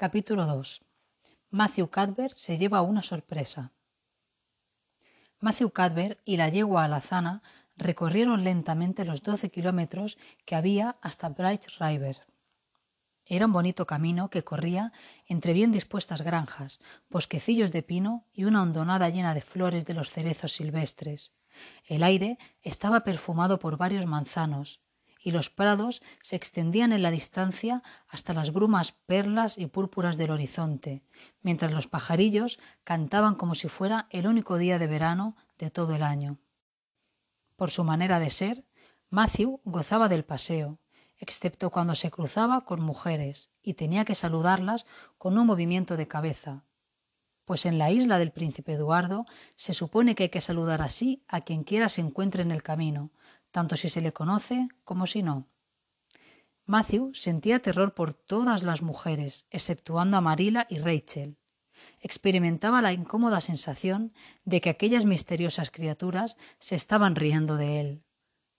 Capítulo 2. Matthew Cadver se lleva una sorpresa. Matthew Cadver y la yegua alazana recorrieron lentamente los doce kilómetros que había hasta Bright River. Era un bonito camino que corría entre bien dispuestas granjas, bosquecillos de pino y una hondonada llena de flores de los cerezos silvestres. El aire estaba perfumado por varios manzanos, y los prados se extendían en la distancia hasta las brumas perlas y púrpuras del horizonte, mientras los pajarillos cantaban como si fuera el único día de verano de todo el año. Por su manera de ser, Matthew gozaba del paseo, excepto cuando se cruzaba con mujeres y tenía que saludarlas con un movimiento de cabeza, pues en la isla del príncipe Eduardo se supone que hay que saludar así a quien quiera se encuentre en el camino, tanto si se le conoce como si no. Matthew sentía terror por todas las mujeres, exceptuando a Marila y Rachel. Experimentaba la incómoda sensación de que aquellas misteriosas criaturas se estaban riendo de él.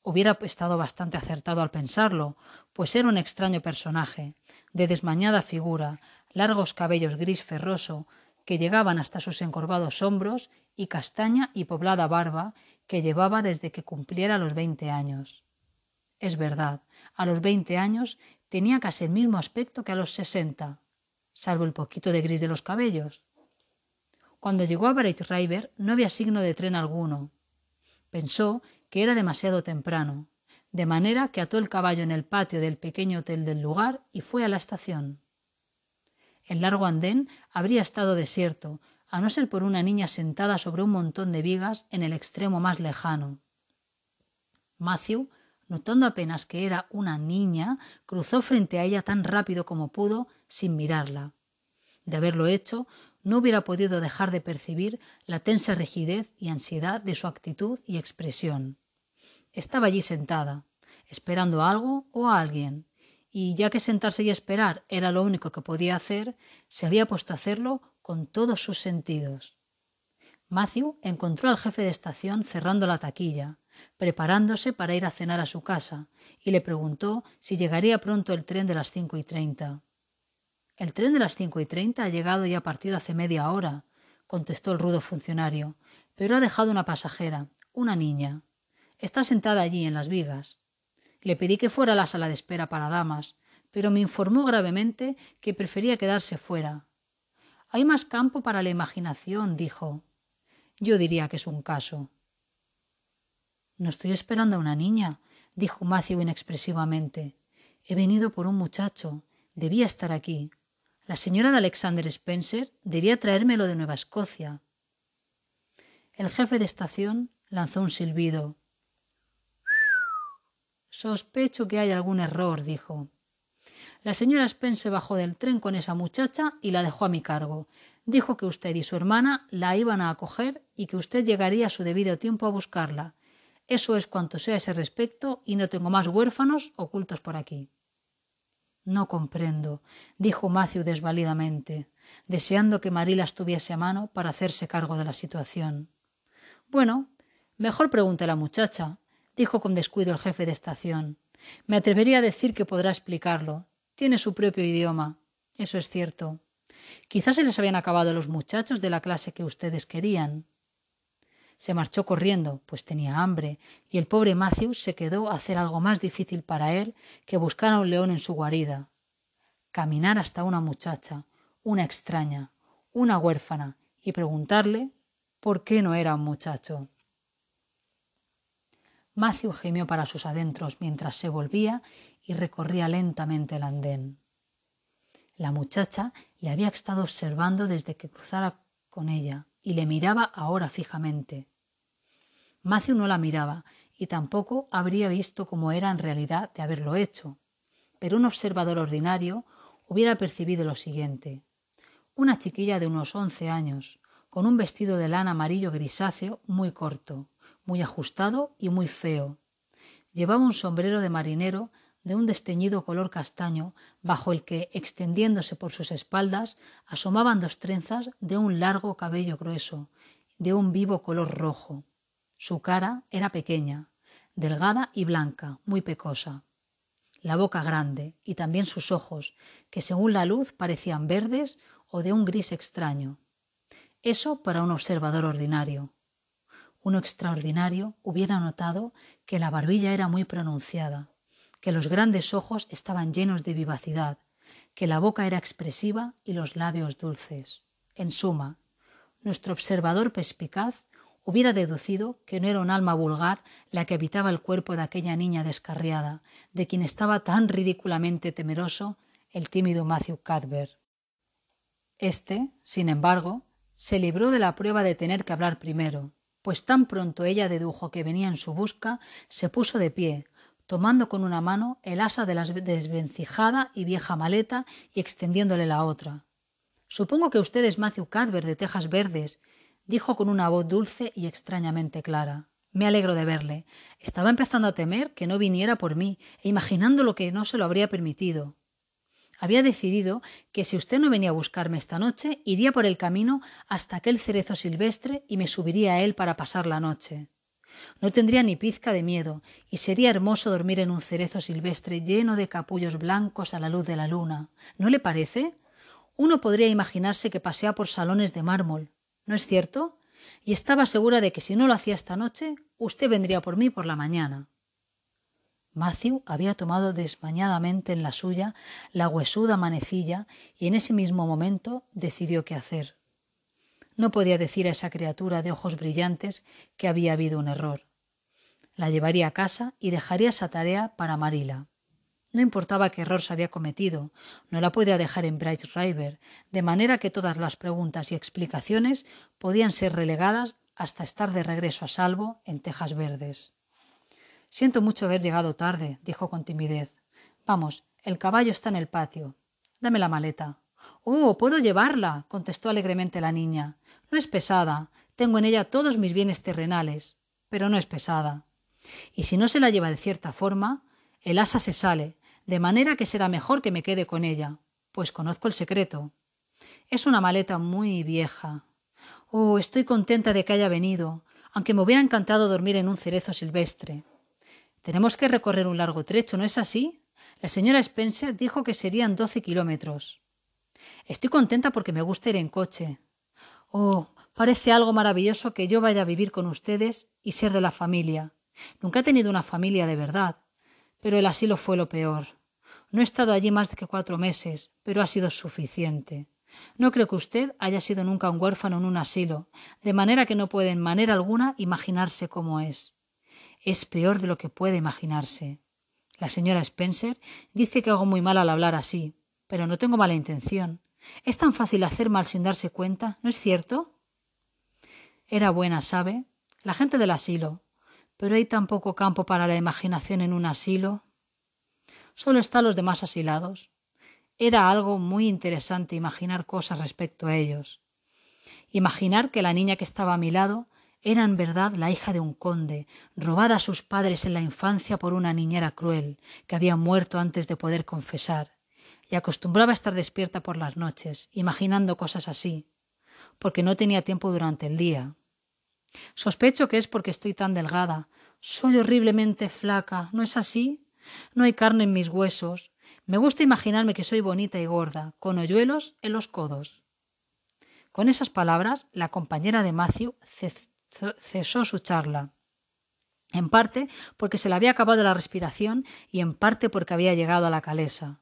Hubiera estado bastante acertado al pensarlo, pues era un extraño personaje, de desmañada figura, largos cabellos gris ferroso que llegaban hasta sus encorvados hombros y castaña y poblada barba que llevaba desde que cumpliera los veinte años. Es verdad, a los veinte años tenía casi el mismo aspecto que a los sesenta, salvo el poquito de gris de los cabellos. Cuando llegó a Bright River no había signo de tren alguno. Pensó que era demasiado temprano, de manera que ató el caballo en el patio del pequeño hotel del lugar y fue a la estación. El largo andén habría estado desierto, a no ser por una niña sentada sobre un montón de vigas en el extremo más lejano. Matthew, notando apenas que era una niña, cruzó frente a ella tan rápido como pudo, sin mirarla. De haberlo hecho, no hubiera podido dejar de percibir la tensa rigidez y ansiedad de su actitud y expresión. Estaba allí sentada, esperando algo o a alguien, y ya que sentarse y esperar era lo único que podía hacer, se había puesto a hacerlo con todos sus sentidos. Matthew encontró al jefe de estación cerrando la taquilla, preparándose para ir a cenar a su casa, y le preguntó si llegaría pronto el tren de las cinco y treinta. El tren de las cinco y treinta ha llegado y ha partido hace media hora, contestó el rudo funcionario, pero ha dejado una pasajera, una niña. Está sentada allí en las vigas. Le pedí que fuera a la sala de espera para damas, pero me informó gravemente que prefería quedarse fuera, hay más campo para la imaginación, dijo. Yo diría que es un caso. No estoy esperando a una niña, dijo Matthew inexpresivamente. He venido por un muchacho. Debía estar aquí. La señora de Alexander Spencer debía traérmelo de Nueva Escocia. El jefe de estación lanzó un silbido. Sospecho que hay algún error, dijo. La señora Spence bajó del tren con esa muchacha y la dejó a mi cargo. Dijo que usted y su hermana la iban a acoger y que usted llegaría a su debido tiempo a buscarla. Eso es cuanto sé a ese respecto y no tengo más huérfanos ocultos por aquí. No comprendo, dijo Matthew desvalidamente, deseando que Marila estuviese a mano para hacerse cargo de la situación. Bueno, mejor pregunte a la muchacha, dijo con descuido el jefe de estación. Me atrevería a decir que podrá explicarlo. Tiene su propio idioma. Eso es cierto. Quizás se les habían acabado los muchachos de la clase que ustedes querían. Se marchó corriendo, pues tenía hambre, y el pobre Matthew se quedó a hacer algo más difícil para él que buscar a un león en su guarida. Caminar hasta una muchacha, una extraña, una huérfana, y preguntarle por qué no era un muchacho. Matthew gimió para sus adentros mientras se volvía y recorría lentamente el andén. La muchacha le había estado observando desde que cruzara con ella y le miraba ahora fijamente. Matthew no la miraba y tampoco habría visto cómo era en realidad de haberlo hecho, pero un observador ordinario hubiera percibido lo siguiente. Una chiquilla de unos once años, con un vestido de lana amarillo grisáceo muy corto, muy ajustado y muy feo. Llevaba un sombrero de marinero de un desteñido color castaño, bajo el que, extendiéndose por sus espaldas, asomaban dos trenzas de un largo cabello grueso, de un vivo color rojo. Su cara era pequeña, delgada y blanca, muy pecosa. la boca grande y también sus ojos, que según la luz parecían verdes o de un gris extraño. Eso para un observador ordinario. Uno extraordinario hubiera notado que la barbilla era muy pronunciada, que los grandes ojos estaban llenos de vivacidad, que la boca era expresiva y los labios dulces. En suma, nuestro observador perspicaz hubiera deducido que no era un alma vulgar la que habitaba el cuerpo de aquella niña descarriada, de quien estaba tan ridículamente temeroso el tímido Matthew Cadver. Este, sin embargo, se libró de la prueba de tener que hablar primero, pues tan pronto ella dedujo que venía en su busca, se puso de pie, tomando con una mano el asa de la desvencijada y vieja maleta y extendiéndole la otra. Supongo que usted es Matthew Cadver de Tejas Verdes, dijo con una voz dulce y extrañamente clara. Me alegro de verle. Estaba empezando a temer que no viniera por mí, e imaginando lo que no se lo habría permitido. Había decidido que si usted no venía a buscarme esta noche, iría por el camino hasta aquel cerezo silvestre y me subiría a él para pasar la noche. No tendría ni pizca de miedo, y sería hermoso dormir en un cerezo silvestre lleno de capullos blancos a la luz de la luna. ¿No le parece? Uno podría imaginarse que pasea por salones de mármol. ¿No es cierto? Y estaba segura de que si no lo hacía esta noche, usted vendría por mí por la mañana. Matthew había tomado desmañadamente en la suya la huesuda manecilla y en ese mismo momento decidió qué hacer. No podía decir a esa criatura de ojos brillantes que había habido un error. La llevaría a casa y dejaría esa tarea para Marila. No importaba qué error se había cometido, no la podía dejar en Bright River, de manera que todas las preguntas y explicaciones podían ser relegadas hasta estar de regreso a salvo en Tejas Verdes. Siento mucho haber llegado tarde, dijo con timidez. Vamos, el caballo está en el patio. Dame la maleta. Oh, puedo llevarla, contestó alegremente la niña. No es pesada. Tengo en ella todos mis bienes terrenales, pero no es pesada. Y si no se la lleva de cierta forma, el asa se sale, de manera que será mejor que me quede con ella, pues conozco el secreto. Es una maleta muy vieja. Oh, estoy contenta de que haya venido, aunque me hubiera encantado dormir en un cerezo silvestre. Tenemos que recorrer un largo trecho, ¿no es así? La señora Spencer dijo que serían doce kilómetros. Estoy contenta porque me gusta ir en coche. Oh, parece algo maravilloso que yo vaya a vivir con ustedes y ser de la familia. Nunca he tenido una familia de verdad, pero el asilo fue lo peor. No he estado allí más de que cuatro meses, pero ha sido suficiente. No creo que usted haya sido nunca un huérfano en un asilo, de manera que no puede en manera alguna imaginarse cómo es. Es peor de lo que puede imaginarse. La señora Spencer dice que hago muy mal al hablar así, pero no tengo mala intención. Es tan fácil hacer mal sin darse cuenta, ¿no es cierto? Era buena, ¿sabe? La gente del asilo. Pero hay tan poco campo para la imaginación en un asilo. Solo están los demás asilados. Era algo muy interesante imaginar cosas respecto a ellos. Imaginar que la niña que estaba a mi lado era en verdad la hija de un conde, robada a sus padres en la infancia por una niñera cruel, que había muerto antes de poder confesar, y acostumbraba a estar despierta por las noches, imaginando cosas así, porque no tenía tiempo durante el día. Sospecho que es porque estoy tan delgada. Soy horriblemente flaca, ¿no es así? No hay carne en mis huesos. Me gusta imaginarme que soy bonita y gorda, con hoyuelos en los codos. Con esas palabras, la compañera de Matthew cesó su charla. En parte porque se le había acabado la respiración y en parte porque había llegado a la calesa.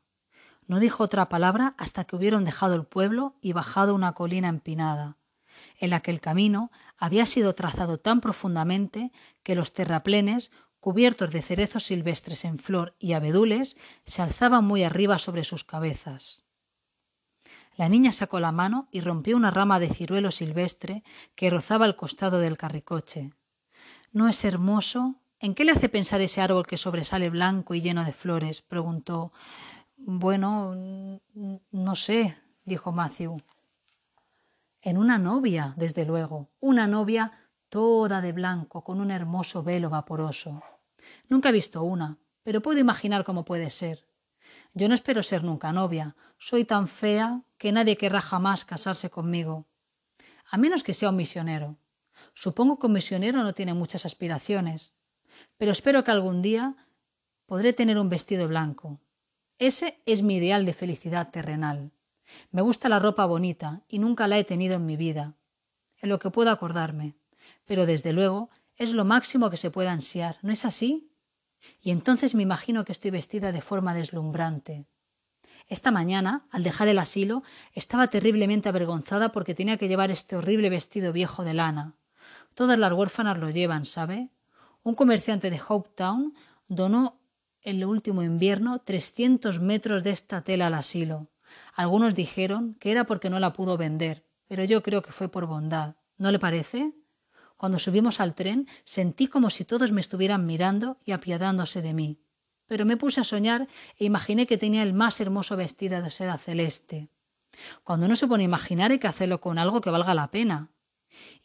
No dijo otra palabra hasta que hubieron dejado el pueblo y bajado una colina empinada, en la que el camino había sido trazado tan profundamente que los terraplenes, cubiertos de cerezos silvestres en flor y abedules, se alzaban muy arriba sobre sus cabezas. La niña sacó la mano y rompió una rama de ciruelo silvestre que rozaba el costado del carricoche. ¿No es hermoso? ¿En qué le hace pensar ese árbol que sobresale blanco y lleno de flores? preguntó. Bueno, no sé, dijo Matthew. En una novia, desde luego, una novia toda de blanco, con un hermoso velo vaporoso. Nunca he visto una, pero puedo imaginar cómo puede ser. Yo no espero ser nunca novia. Soy tan fea que nadie querrá jamás casarse conmigo. A menos que sea un misionero. Supongo que un misionero no tiene muchas aspiraciones. Pero espero que algún día podré tener un vestido blanco. Ese es mi ideal de felicidad terrenal. Me gusta la ropa bonita y nunca la he tenido en mi vida, en lo que puedo acordarme. Pero desde luego es lo máximo que se puede ansiar, ¿no es así? Y entonces me imagino que estoy vestida de forma deslumbrante. Esta mañana, al dejar el asilo, estaba terriblemente avergonzada porque tenía que llevar este horrible vestido viejo de lana. Todas las huérfanas lo llevan, ¿sabe? Un comerciante de Hopetown donó en el último invierno trescientos metros de esta tela al asilo. Algunos dijeron que era porque no la pudo vender, pero yo creo que fue por bondad. ¿No le parece? Cuando subimos al tren sentí como si todos me estuvieran mirando y apiadándose de mí. Pero me puse a soñar e imaginé que tenía el más hermoso vestido de seda celeste. Cuando no se pone a imaginar hay que hacerlo con algo que valga la pena.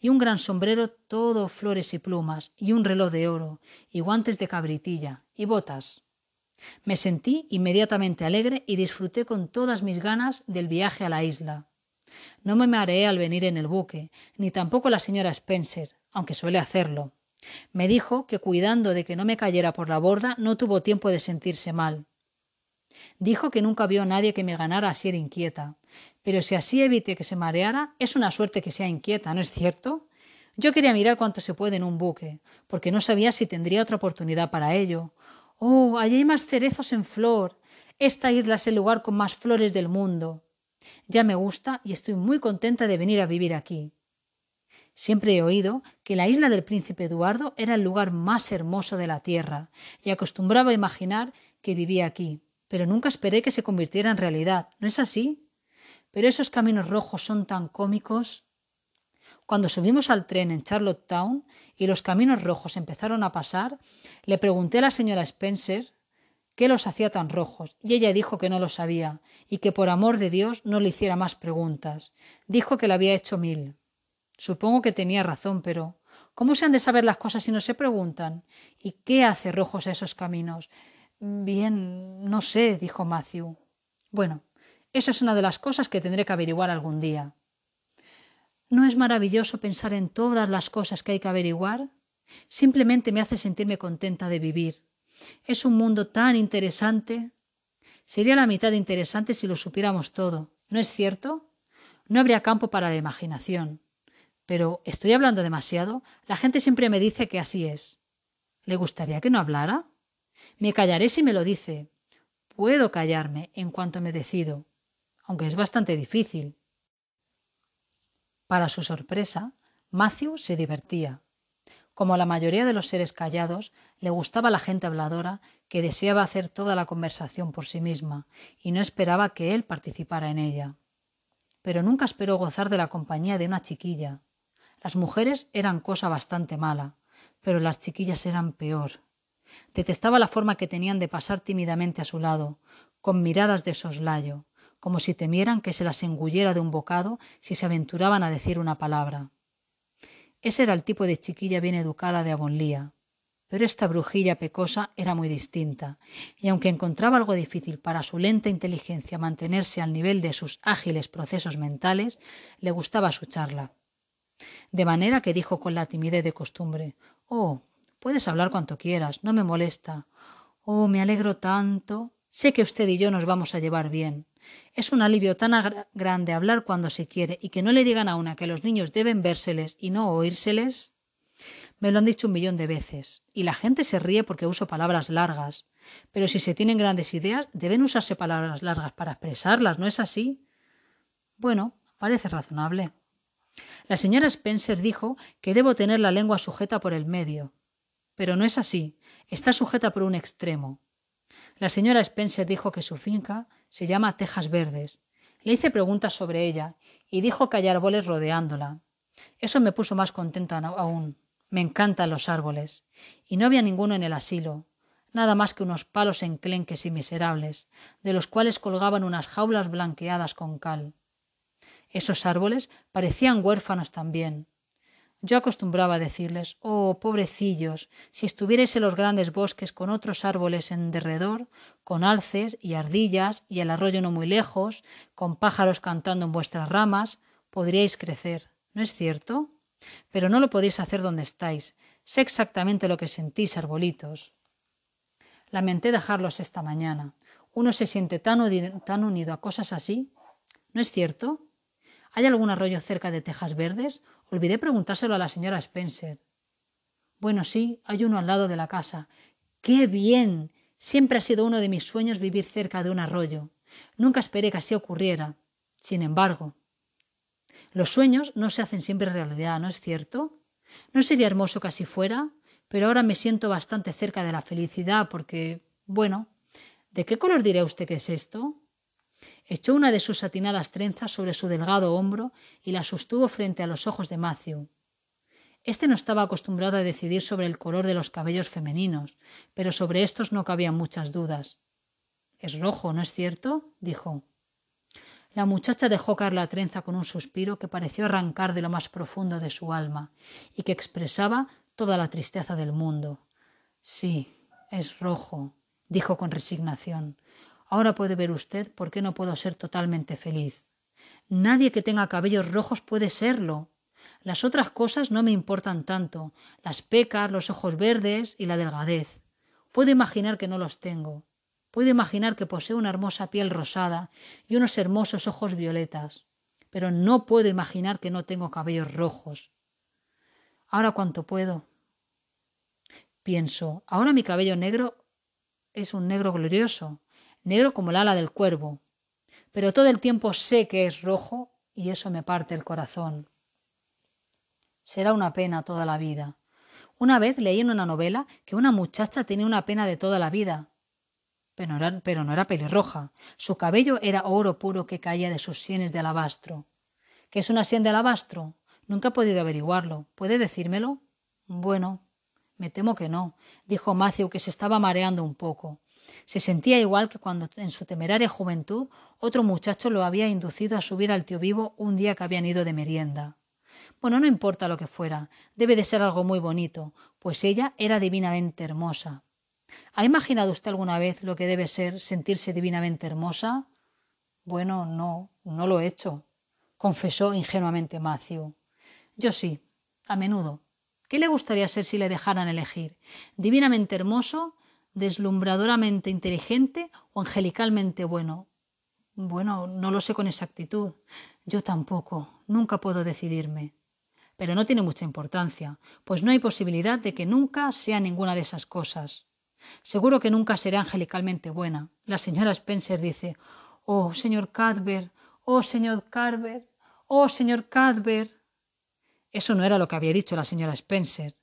Y un gran sombrero todo flores y plumas, y un reloj de oro, y guantes de cabritilla, y botas. Me sentí inmediatamente alegre y disfruté con todas mis ganas del viaje a la isla. No me mareé al venir en el buque, ni tampoco la señora Spencer, aunque suele hacerlo. Me dijo que cuidando de que no me cayera por la borda no tuvo tiempo de sentirse mal. Dijo que nunca vio a nadie que me ganara así era inquieta. Pero si así evite que se mareara, es una suerte que sea inquieta, ¿no es cierto? Yo quería mirar cuánto se puede en un buque, porque no sabía si tendría otra oportunidad para ello. Oh, allí hay más cerezos en flor. Esta isla es el lugar con más flores del mundo. Ya me gusta y estoy muy contenta de venir a vivir aquí. Siempre he oído que la isla del príncipe Eduardo era el lugar más hermoso de la tierra, y acostumbraba a imaginar que vivía aquí, pero nunca esperé que se convirtiera en realidad. ¿No es así? Pero esos caminos rojos son tan cómicos. Cuando subimos al tren en Charlottetown y los caminos rojos empezaron a pasar, le pregunté a la señora Spencer qué los hacía tan rojos, y ella dijo que no lo sabía, y que por amor de Dios no le hiciera más preguntas. Dijo que le había hecho mil. Supongo que tenía razón, pero ¿cómo se han de saber las cosas si no se preguntan? ¿Y qué hace rojos a esos caminos? Bien, no sé, dijo Matthew. Bueno, eso es una de las cosas que tendré que averiguar algún día. ¿No es maravilloso pensar en todas las cosas que hay que averiguar? Simplemente me hace sentirme contenta de vivir. Es un mundo tan interesante. Sería la mitad interesante si lo supiéramos todo, ¿no es cierto? No habría campo para la imaginación. Pero ¿estoy hablando demasiado? La gente siempre me dice que así es. ¿Le gustaría que no hablara? Me callaré si me lo dice. Puedo callarme en cuanto me decido, aunque es bastante difícil. Para su sorpresa, Matthew se divertía. Como la mayoría de los seres callados, le gustaba la gente habladora que deseaba hacer toda la conversación por sí misma y no esperaba que él participara en ella. Pero nunca esperó gozar de la compañía de una chiquilla. Las mujeres eran cosa bastante mala, pero las chiquillas eran peor. Detestaba la forma que tenían de pasar tímidamente a su lado, con miradas de soslayo, como si temieran que se las engullera de un bocado si se aventuraban a decir una palabra. Ese era el tipo de chiquilla bien educada de Avonlea. Pero esta brujilla pecosa era muy distinta, y aunque encontraba algo difícil para su lenta inteligencia mantenerse al nivel de sus ágiles procesos mentales, le gustaba su charla. De manera que dijo con la timidez de costumbre Oh, puedes hablar cuanto quieras, no me molesta. Oh, me alegro tanto. Sé que usted y yo nos vamos a llevar bien. Es un alivio tan grande hablar cuando se quiere y que no le digan a una que los niños deben vérseles y no oírseles. Me lo han dicho un millón de veces, y la gente se ríe porque uso palabras largas. Pero si se tienen grandes ideas, deben usarse palabras largas para expresarlas, ¿no es así? Bueno, parece razonable. La señora Spencer dijo que debo tener la lengua sujeta por el medio. Pero no es así. Está sujeta por un extremo. La señora Spencer dijo que su finca se llama Tejas Verdes. Le hice preguntas sobre ella y dijo que hay árboles rodeándola. Eso me puso más contenta aún. Me encantan los árboles. Y no había ninguno en el asilo, nada más que unos palos enclenques y miserables, de los cuales colgaban unas jaulas blanqueadas con cal. Esos árboles parecían huérfanos también. Yo acostumbraba a decirles Oh, pobrecillos, si estuvierais en los grandes bosques con otros árboles en derredor, con alces y ardillas y el arroyo no muy lejos, con pájaros cantando en vuestras ramas, podríais crecer. ¿No es cierto? Pero no lo podéis hacer donde estáis. Sé exactamente lo que sentís, arbolitos. Lamenté dejarlos esta mañana. Uno se siente tan, tan unido a cosas así. ¿No es cierto? ¿Hay algún arroyo cerca de Tejas Verdes? Olvidé preguntárselo a la señora Spencer. Bueno, sí, hay uno al lado de la casa. ¡Qué bien! Siempre ha sido uno de mis sueños vivir cerca de un arroyo. Nunca esperé que así ocurriera. Sin embargo, los sueños no se hacen siempre realidad, ¿no es cierto? ¿No sería hermoso que así fuera? Pero ahora me siento bastante cerca de la felicidad porque, bueno, ¿de qué color dirá usted que es esto? Echó una de sus satinadas trenzas sobre su delgado hombro y la sostuvo frente a los ojos de Matthew. Este no estaba acostumbrado a decidir sobre el color de los cabellos femeninos, pero sobre estos no cabían muchas dudas. Es rojo, ¿no es cierto? dijo. La muchacha dejó caer la trenza con un suspiro que pareció arrancar de lo más profundo de su alma y que expresaba toda la tristeza del mundo. Sí, es rojo, dijo con resignación. Ahora puede ver usted por qué no puedo ser totalmente feliz. Nadie que tenga cabellos rojos puede serlo. Las otras cosas no me importan tanto, las pecas, los ojos verdes y la delgadez. Puedo imaginar que no los tengo. Puedo imaginar que poseo una hermosa piel rosada y unos hermosos ojos violetas, pero no puedo imaginar que no tengo cabellos rojos. Ahora cuánto puedo. Pienso, ahora mi cabello negro es un negro glorioso, negro como el ala del cuervo, pero todo el tiempo sé que es rojo y eso me parte el corazón. Será una pena toda la vida. Una vez leí en una novela que una muchacha tenía una pena de toda la vida. Pero no, era, pero no pelirroja. Su cabello era oro puro que caía de sus sienes de alabastro. ¿Qué es una sien de alabastro? Nunca he podido averiguarlo. ¿Puede decírmelo? Bueno, me temo que no, dijo Matthew, que se estaba mareando un poco. Se sentía igual que cuando en su temeraria juventud otro muchacho lo había inducido a subir al tío vivo un día que habían ido de merienda. Bueno, no importa lo que fuera, debe de ser algo muy bonito, pues ella era divinamente hermosa. ¿Ha imaginado usted alguna vez lo que debe ser sentirse divinamente hermosa? Bueno, no, no lo he hecho, confesó ingenuamente Matthew. Yo sí, a menudo. ¿Qué le gustaría ser si le dejaran elegir? ¿Divinamente hermoso deslumbradoramente inteligente o angelicalmente bueno. Bueno, no lo sé con exactitud. Yo tampoco. Nunca puedo decidirme. Pero no tiene mucha importancia, pues no hay posibilidad de que nunca sea ninguna de esas cosas. Seguro que nunca será angelicalmente buena. La señora Spencer dice Oh, señor Cadver, oh, señor Carver, oh, señor Cadver. Eso no era lo que había dicho la señora Spencer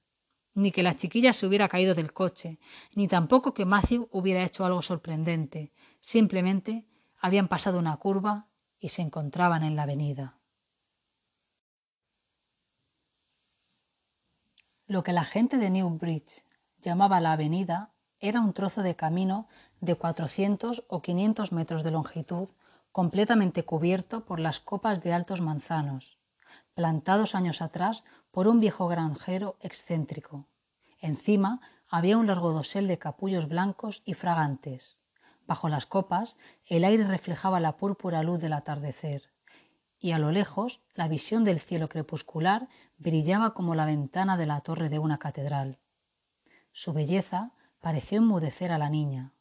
ni que la chiquilla se hubiera caído del coche, ni tampoco que Matthew hubiera hecho algo sorprendente. Simplemente habían pasado una curva y se encontraban en la avenida. Lo que la gente de Newbridge llamaba la avenida era un trozo de camino de 400 o 500 metros de longitud, completamente cubierto por las copas de altos manzanos, plantados años atrás por un viejo granjero excéntrico. Encima había un largo dosel de capullos blancos y fragantes. Bajo las copas el aire reflejaba la púrpura luz del atardecer, y a lo lejos la visión del cielo crepuscular brillaba como la ventana de la torre de una catedral. Su belleza pareció enmudecer a la niña.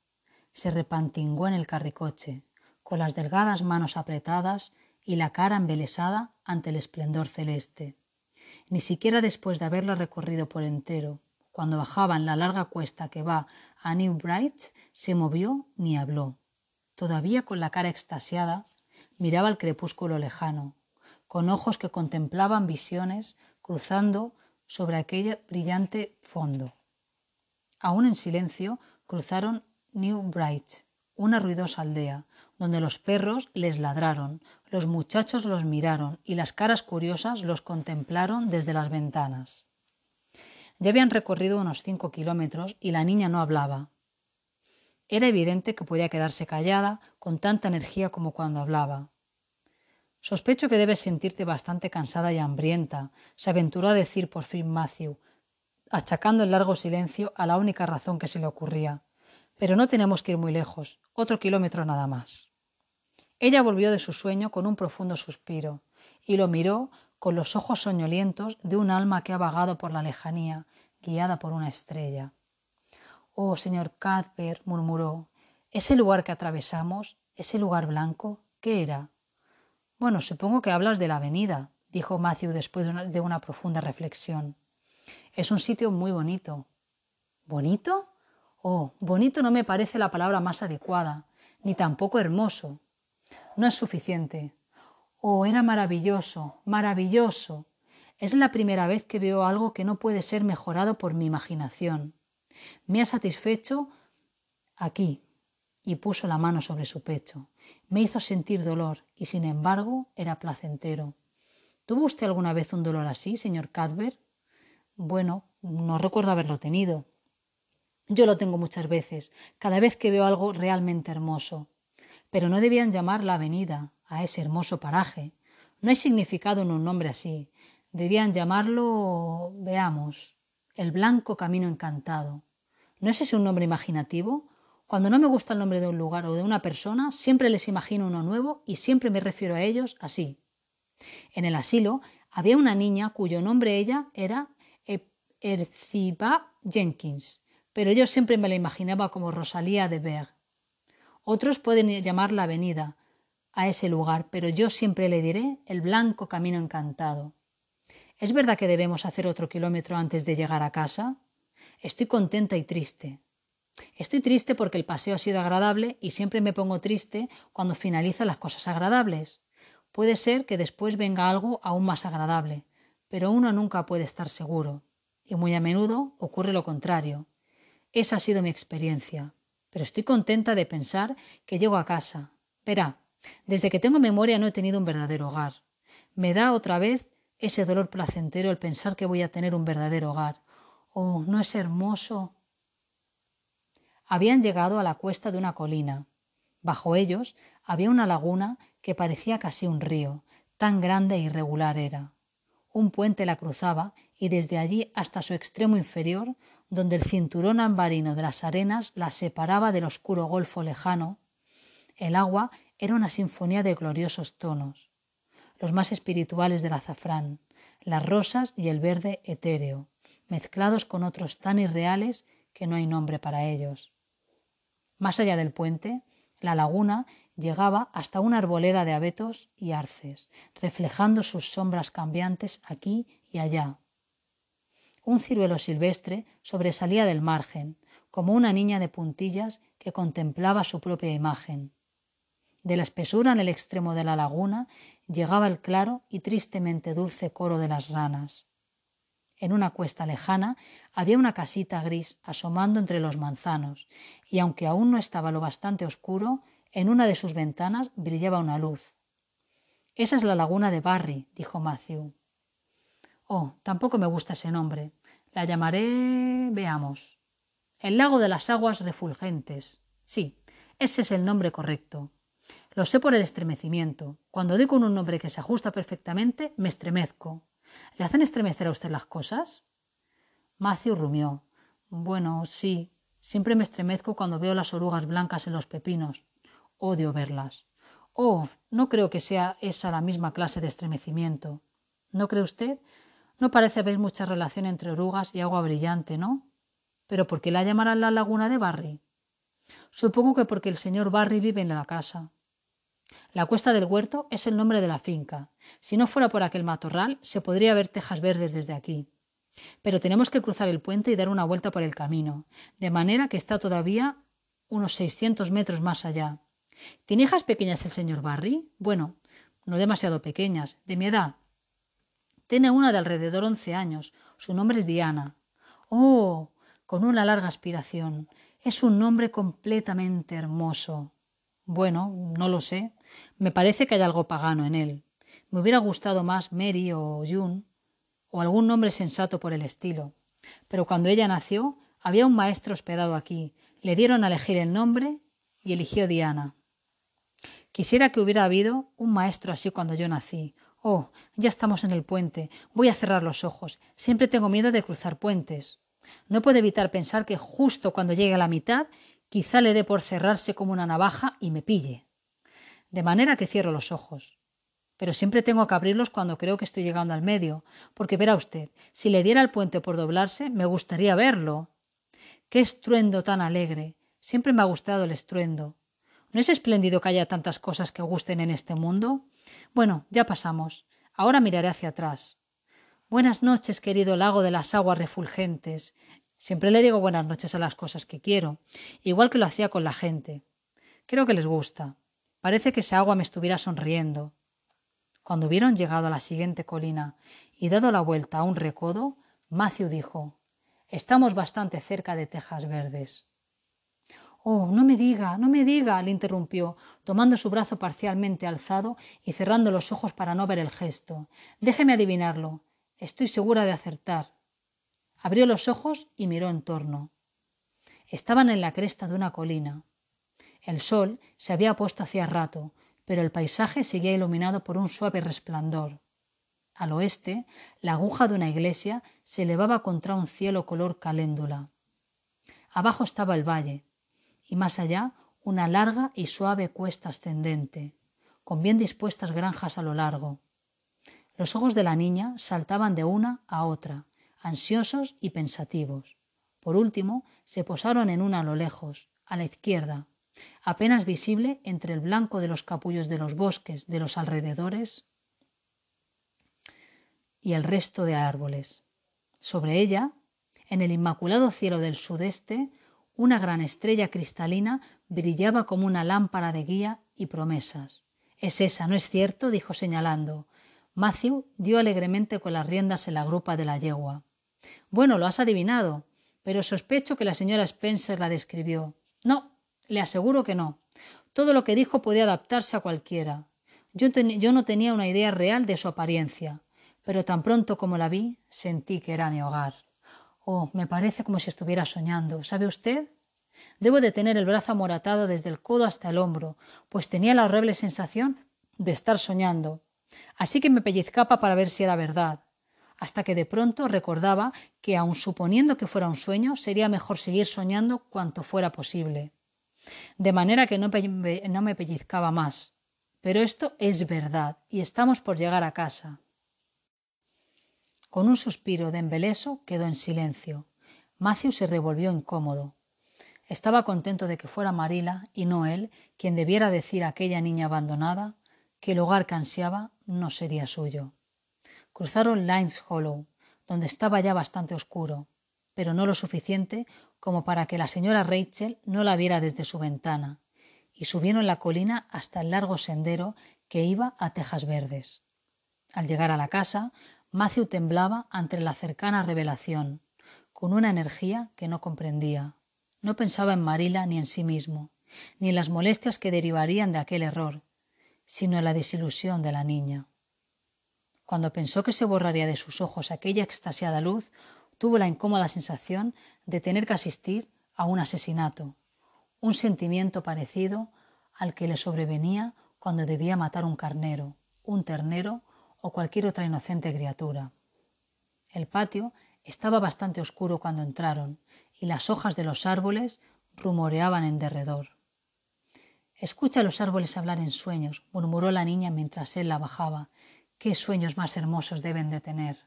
Se repantingó en el carricoche, con las delgadas manos apretadas y la cara embelesada ante el esplendor celeste. Ni siquiera después de haberlo recorrido por entero, cuando bajaban la larga cuesta que va a New Bright, se movió ni habló. Todavía con la cara extasiada, miraba el crepúsculo lejano, con ojos que contemplaban visiones cruzando sobre aquel brillante fondo. Aún en silencio cruzaron New Bright, una ruidosa aldea, donde los perros les ladraron, los muchachos los miraron y las caras curiosas los contemplaron desde las ventanas. Ya habían recorrido unos cinco kilómetros y la niña no hablaba. Era evidente que podía quedarse callada con tanta energía como cuando hablaba. Sospecho que debes sentirte bastante cansada y hambrienta, se aventuró a decir por fin Matthew, achacando el largo silencio a la única razón que se le ocurría. Pero no tenemos que ir muy lejos, otro kilómetro nada más. Ella volvió de su sueño con un profundo suspiro y lo miró con los ojos soñolientos de un alma que ha vagado por la lejanía, guiada por una estrella. Oh, señor Cadber, murmuró, ¿ese lugar que atravesamos, ese lugar blanco, qué era? Bueno, supongo que hablas de la avenida, dijo Matthew después de una, de una profunda reflexión. Es un sitio muy bonito. ¿Bonito? Oh, bonito no me parece la palabra más adecuada, ni tampoco hermoso. No es suficiente. Oh, era maravilloso, maravilloso. Es la primera vez que veo algo que no puede ser mejorado por mi imaginación. Me ha satisfecho aquí. Y puso la mano sobre su pecho. Me hizo sentir dolor y sin embargo era placentero. ¿Tuvo usted alguna vez un dolor así, señor Cadver? Bueno, no recuerdo haberlo tenido. Yo lo tengo muchas veces, cada vez que veo algo realmente hermoso. Pero no debían llamar la avenida a ese hermoso paraje. No hay significado en un nombre así. Debían llamarlo, veamos, el blanco camino encantado. ¿No es ese un nombre imaginativo? Cuando no me gusta el nombre de un lugar o de una persona, siempre les imagino uno nuevo y siempre me refiero a ellos así. En el asilo había una niña cuyo nombre ella era Erciba Jenkins pero yo siempre me la imaginaba como Rosalía de Berg. Otros pueden llamar la avenida a ese lugar, pero yo siempre le diré el blanco camino encantado. ¿Es verdad que debemos hacer otro kilómetro antes de llegar a casa? Estoy contenta y triste. Estoy triste porque el paseo ha sido agradable y siempre me pongo triste cuando finalizan las cosas agradables. Puede ser que después venga algo aún más agradable, pero uno nunca puede estar seguro. Y muy a menudo ocurre lo contrario. Esa ha sido mi experiencia. Pero estoy contenta de pensar que llego a casa. Verá, desde que tengo memoria no he tenido un verdadero hogar. Me da otra vez ese dolor placentero el pensar que voy a tener un verdadero hogar. Oh, ¿no es hermoso? Habían llegado a la cuesta de una colina. Bajo ellos había una laguna que parecía casi un río, tan grande e irregular era. Un puente la cruzaba y desde allí hasta su extremo inferior donde el cinturón ambarino de las arenas las separaba del oscuro golfo lejano, el agua era una sinfonía de gloriosos tonos, los más espirituales del azafrán, las rosas y el verde etéreo, mezclados con otros tan irreales que no hay nombre para ellos. Más allá del puente, la laguna llegaba hasta una arboleda de abetos y arces, reflejando sus sombras cambiantes aquí y allá, un ciruelo silvestre sobresalía del margen, como una niña de puntillas que contemplaba su propia imagen. De la espesura en el extremo de la laguna llegaba el claro y tristemente dulce coro de las ranas. En una cuesta lejana había una casita gris asomando entre los manzanos, y aunque aún no estaba lo bastante oscuro, en una de sus ventanas brillaba una luz. Esa es la laguna de Barry, dijo Matthew. Oh, tampoco me gusta ese nombre. La llamaré. veamos. El lago de las aguas refulgentes. Sí, ese es el nombre correcto. Lo sé por el estremecimiento. Cuando con un nombre que se ajusta perfectamente, me estremezco. ¿Le hacen estremecer a usted las cosas? Matthew rumió. Bueno, sí. Siempre me estremezco cuando veo las orugas blancas en los pepinos. Odio verlas. Oh, no creo que sea esa la misma clase de estremecimiento. ¿No cree usted? No parece haber mucha relación entre orugas y agua brillante, ¿no? ¿Pero por qué la llamarán la laguna de Barry? Supongo que porque el señor Barry vive en la casa. La cuesta del huerto es el nombre de la finca. Si no fuera por aquel matorral, se podría ver tejas verdes desde aquí. Pero tenemos que cruzar el puente y dar una vuelta por el camino, de manera que está todavía unos seiscientos metros más allá. ¿Tiene hijas pequeñas el señor Barry? Bueno, no demasiado pequeñas, de mi edad, tiene una de alrededor once años. Su nombre es Diana. Oh. con una larga aspiración. Es un nombre completamente hermoso. Bueno, no lo sé. Me parece que hay algo pagano en él. Me hubiera gustado más Mary o June o algún nombre sensato por el estilo. Pero cuando ella nació, había un maestro hospedado aquí. Le dieron a elegir el nombre y eligió Diana. Quisiera que hubiera habido un maestro así cuando yo nací, Oh, ya estamos en el puente. Voy a cerrar los ojos. Siempre tengo miedo de cruzar puentes. No puedo evitar pensar que justo cuando llegue a la mitad, quizá le dé por cerrarse como una navaja y me pille. De manera que cierro los ojos. Pero siempre tengo que abrirlos cuando creo que estoy llegando al medio, porque verá usted, si le diera el puente por doblarse, me gustaría verlo. ¡Qué estruendo tan alegre! Siempre me ha gustado el estruendo. ¿No es espléndido que haya tantas cosas que gusten en este mundo? Bueno, ya pasamos. Ahora miraré hacia atrás. Buenas noches, querido lago de las aguas refulgentes. Siempre le digo buenas noches a las cosas que quiero, igual que lo hacía con la gente. Creo que les gusta. Parece que esa agua me estuviera sonriendo. Cuando hubieron llegado a la siguiente colina y dado la vuelta a un recodo, Matthew dijo Estamos bastante cerca de Tejas Verdes. Oh, no me diga, no me diga, le interrumpió, tomando su brazo parcialmente alzado y cerrando los ojos para no ver el gesto. Déjeme adivinarlo. Estoy segura de acertar. Abrió los ojos y miró en torno. Estaban en la cresta de una colina. El sol se había puesto hacía rato, pero el paisaje seguía iluminado por un suave resplandor. Al oeste, la aguja de una iglesia se elevaba contra un cielo color caléndula. Abajo estaba el valle, y más allá una larga y suave cuesta ascendente, con bien dispuestas granjas a lo largo. Los ojos de la niña saltaban de una a otra, ansiosos y pensativos. Por último, se posaron en una a lo lejos, a la izquierda, apenas visible entre el blanco de los capullos de los bosques de los alrededores y el resto de árboles. Sobre ella, en el inmaculado cielo del sudeste, una gran estrella cristalina brillaba como una lámpara de guía y promesas. Es esa, ¿no es cierto? dijo señalando. Matthew dio alegremente con las riendas en la grupa de la yegua. Bueno, lo has adivinado, pero sospecho que la señora Spencer la describió. No, le aseguro que no. Todo lo que dijo podía adaptarse a cualquiera. Yo, yo no tenía una idea real de su apariencia pero tan pronto como la vi sentí que era mi hogar. Oh, me parece como si estuviera soñando. ¿Sabe usted? Debo de tener el brazo amoratado desde el codo hasta el hombro, pues tenía la horrible sensación de estar soñando. Así que me pellizcaba para ver si era verdad, hasta que de pronto recordaba que, aun suponiendo que fuera un sueño, sería mejor seguir soñando cuanto fuera posible. De manera que no, no me pellizcaba más. Pero esto es verdad, y estamos por llegar a casa. Con un suspiro de embeleso quedó en silencio. Matthew se revolvió incómodo. Estaba contento de que fuera Marila y no él quien debiera decir a aquella niña abandonada que el hogar que ansiaba no sería suyo. Cruzaron Lines Hollow, donde estaba ya bastante oscuro, pero no lo suficiente como para que la señora Rachel no la viera desde su ventana, y subieron la colina hasta el largo sendero que iba a Tejas Verdes. Al llegar a la casa, Matthew temblaba ante la cercana revelación, con una energía que no comprendía. No pensaba en Marila ni en sí mismo, ni en las molestias que derivarían de aquel error, sino en la desilusión de la niña. Cuando pensó que se borraría de sus ojos aquella extasiada luz, tuvo la incómoda sensación de tener que asistir a un asesinato, un sentimiento parecido al que le sobrevenía cuando debía matar un carnero, un ternero o cualquier otra inocente criatura. El patio estaba bastante oscuro cuando entraron y las hojas de los árboles rumoreaban en derredor. Escucha a los árboles hablar en sueños, murmuró la niña mientras él la bajaba. Qué sueños más hermosos deben de tener.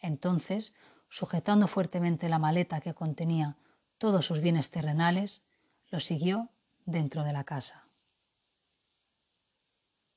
Entonces, sujetando fuertemente la maleta que contenía todos sus bienes terrenales, lo siguió dentro de la casa.